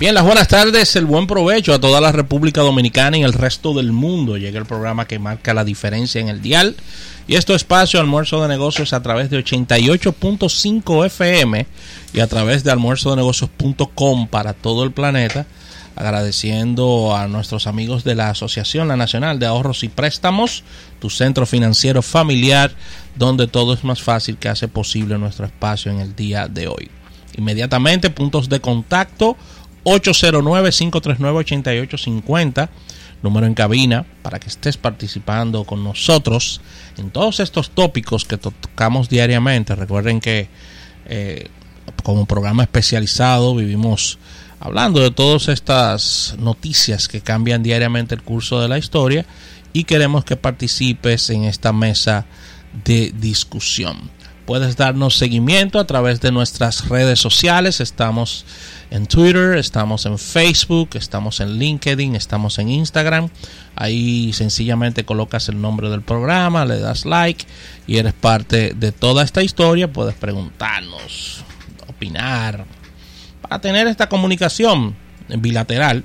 Bien, las buenas tardes, el buen provecho a toda la República Dominicana y el resto del mundo. Llega el programa que marca la diferencia en el dial. Y esto espacio almuerzo de negocios a través de 88.5 FM y a través de almuerzo de negocios.com para todo el planeta. Agradeciendo a nuestros amigos de la Asociación La Nacional de Ahorros y Préstamos, tu centro financiero familiar, donde todo es más fácil que hace posible nuestro espacio en el día de hoy. Inmediatamente, puntos de contacto 809-539-8850, número en cabina, para que estés participando con nosotros en todos estos tópicos que tocamos diariamente. Recuerden que eh, como programa especializado vivimos hablando de todas estas noticias que cambian diariamente el curso de la historia y queremos que participes en esta mesa de discusión. Puedes darnos seguimiento a través de nuestras redes sociales. Estamos en Twitter, estamos en Facebook, estamos en LinkedIn, estamos en Instagram. Ahí sencillamente colocas el nombre del programa, le das like y eres parte de toda esta historia. Puedes preguntarnos, opinar, para tener esta comunicación bilateral.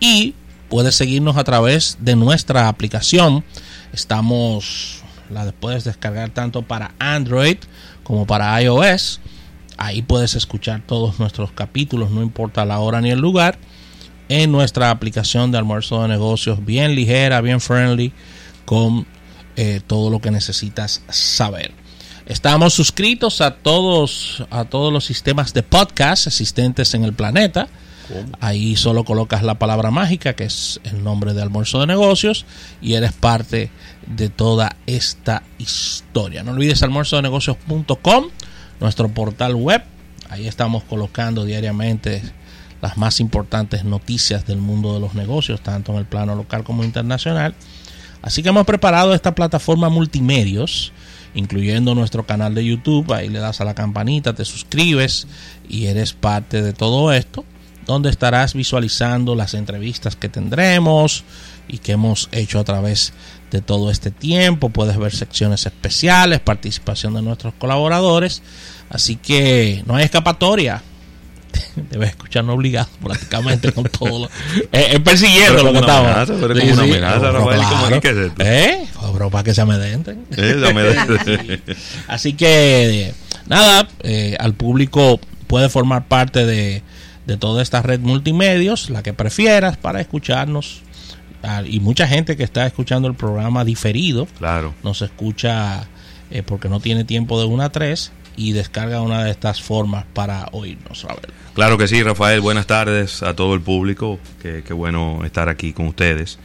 Y puedes seguirnos a través de nuestra aplicación. Estamos la puedes descargar tanto para Android como para iOS. Ahí puedes escuchar todos nuestros capítulos, no importa la hora ni el lugar, en nuestra aplicación de almuerzo de negocios, bien ligera, bien friendly, con eh, todo lo que necesitas saber. Estamos suscritos a todos, a todos los sistemas de podcast existentes en el planeta. Ahí solo colocas la palabra mágica, que es el nombre de almuerzo de negocios, y eres parte de toda esta historia. No olvides almuerzo de negocios.com, nuestro portal web. Ahí estamos colocando diariamente las más importantes noticias del mundo de los negocios, tanto en el plano local como internacional. Así que hemos preparado esta plataforma multimedios, incluyendo nuestro canal de YouTube. Ahí le das a la campanita, te suscribes y eres parte de todo esto donde estarás visualizando las entrevistas que tendremos y que hemos hecho a través de todo este tiempo. Puedes ver secciones especiales, participación de nuestros colaboradores. Así que no hay escapatoria. Debes escucharnos obligado prácticamente con todo. Lo, eh, persiguiendo lo que estaba. Pero sí, una amenaza, Rafael, ¿Eh? Pero para que se amedrenten. Así que, nada, eh, al público puede formar parte de de toda esta red multimedios, la que prefieras para escucharnos. Ah, y mucha gente que está escuchando el programa diferido, claro. nos escucha eh, porque no tiene tiempo de una a tres y descarga una de estas formas para oírnos. Claro que sí, Rafael. Buenas tardes a todo el público. Qué, bueno estar aquí con ustedes.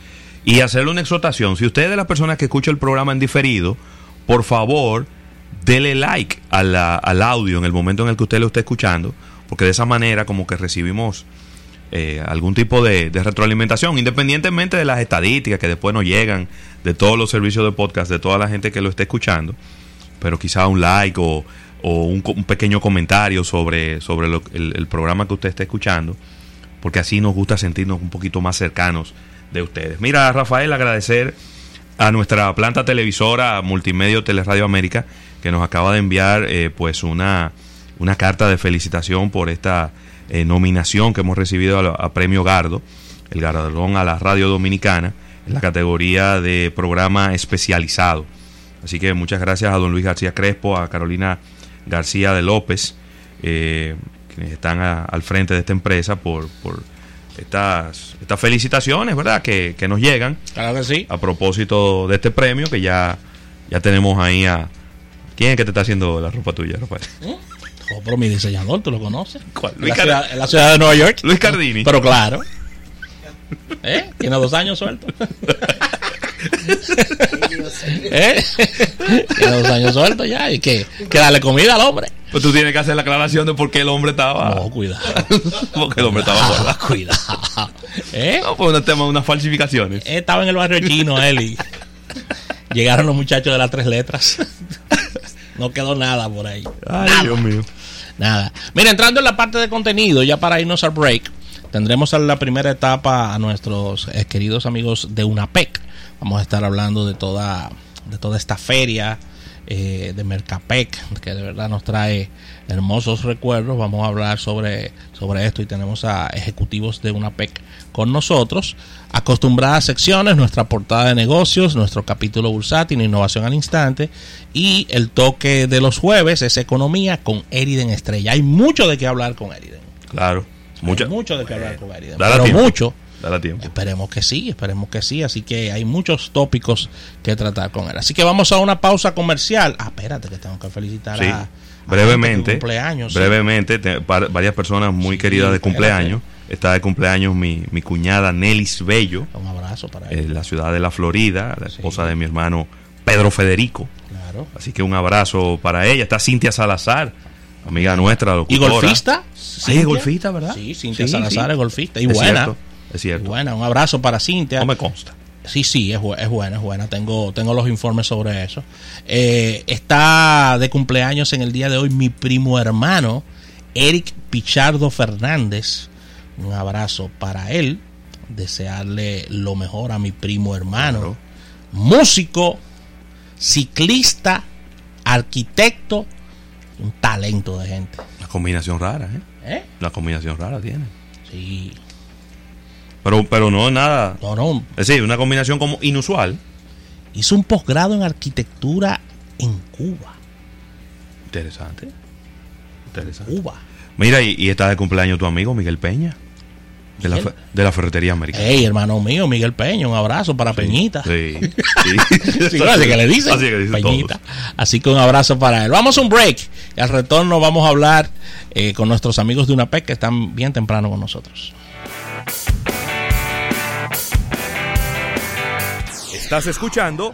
Y hacerle una exhortación. Si usted es de las personas que escucha el programa en diferido, por favor, dele like al audio en el momento en el que usted lo esté escuchando porque de esa manera como que recibimos eh, algún tipo de, retroalimentación, independientemente de las estadísticas que después nos llegan de todos los servicios de podcast, de toda la gente que lo esté escuchando, pero quizá un like o, un, pequeño comentario sobre, sobre el, programa que usted esté escuchando, porque así nos gusta sentirnos un poquito más cercanos de ustedes. Mira, Rafael, agradecer a nuestra planta televisora Multimedia Teleradio América, que nos acaba de enviar eh, pues una una carta de felicitación por esta eh, nominación que hemos recibido a, Premio Gardo, el galardón a la radio dominicana, en la categoría de programa especializado. Así que muchas gracias a don Luis García Crespo, a Carolina García de López, eh, quienes están al frente de esta empresa por, por estas, estas felicitaciones, ¿verdad? Que, nos llegan. Claro que sí. A propósito de este premio que ya, ya tenemos ahí a... ¿Quién es que te está haciendo la ropa tuya, Rafael? ¿Eh? Oh, pero mi diseñador, ¿tú lo conoces? en, la ciudad, de Nueva York. Luis Cardini. Pero claro. ¿Eh? Tiene dos años suelto. ¿Eh? Tiene dos años suelto ya. Y que, que darle comida al hombre. Pues tú tienes que hacer la aclaración de por qué el hombre estaba. No, cuidado. Porque el hombre estaba fuera. Cuidado. ¿Eh? No, pues un tema, unas falsificaciones. estaba en el barrio chino él y llegaron los muchachos de las tres letras. No quedó nada por ahí. Ay, Dios mío. Nada. Mira, entrando en la parte de contenido, ya para irnos al break, tendremos en la primera etapa a nuestros eh, queridos amigos de UNAPEC. Vamos a estar hablando de toda, de toda esta feria eh, de Mercapec, que de verdad nos trae hermosos recuerdos. Vamos a hablar sobre, sobre esto y tenemos a ejecutivos de una PEC con nosotros. Acostumbradas secciones, nuestra portada de negocios, nuestro capítulo bursátil, innovación al instante y el toque de los jueves es economía con Eriden Estrella. Hay mucho de qué hablar con Eriden. Claro, mucho, mucho de qué hablar con Eriden. Pero tiempo. mucho. Dale tiempo. Esperemos que sí, esperemos que sí. Así que hay muchos tópicos que tratar con él. Así que vamos a una pausa comercial. Ah, espérate, que tengo que felicitar Sí. a, brevemente, cumpleaños. brevemente, te- par- varias personas muy Sí, queridas de espérate. cumpleaños. Está de cumpleaños mi, mi cuñada Nelis Bello, Un abrazo para él. en la ciudad de la Florida, la Sí. esposa de mi hermano Pedro Federico. Claro. Así que un abrazo para ella. Está Cintia Salazar, amiga nuestra, ¿Y locutora. golfista? Sí, golfista, ¿verdad? Sí, Cintia Sí, Salazar es golfista. Y Es buena. cierto, es cierto. buena. Un abrazo para Cintia. No me consta. Sí, sí, es, es buena, es buena. Tengo, tengo los informes sobre eso. Eh, está de cumpleaños en el día de hoy mi primo hermano, Eric Pichardo Fernández. Un abrazo para él. Desearle lo mejor a mi primo hermano. Claro. Músico, ciclista, arquitecto, un talento de gente. Una combinación rara, ¿eh? ¿Eh? Una combinación rara tiene. Sí. Pero, pero no nada. No, no. Es decir, una combinación como inusual. Hizo un posgrado en arquitectura en Cuba. Interesante. Interesante. Cuba. Mira, y, y está de cumpleaños tu amigo Miguel Peña. De la, de la ferretería americana. Hey, hermano mío, Miguel Peña, un abrazo para Peñita. Sí. sí. Sí, así que le dicen. Así que dicen Peñita. todos. Así que un abrazo para él. Vamos a un break. Y al retorno vamos a hablar eh, con nuestros amigos de UNAPEC que están bien temprano con nosotros. Estás escuchando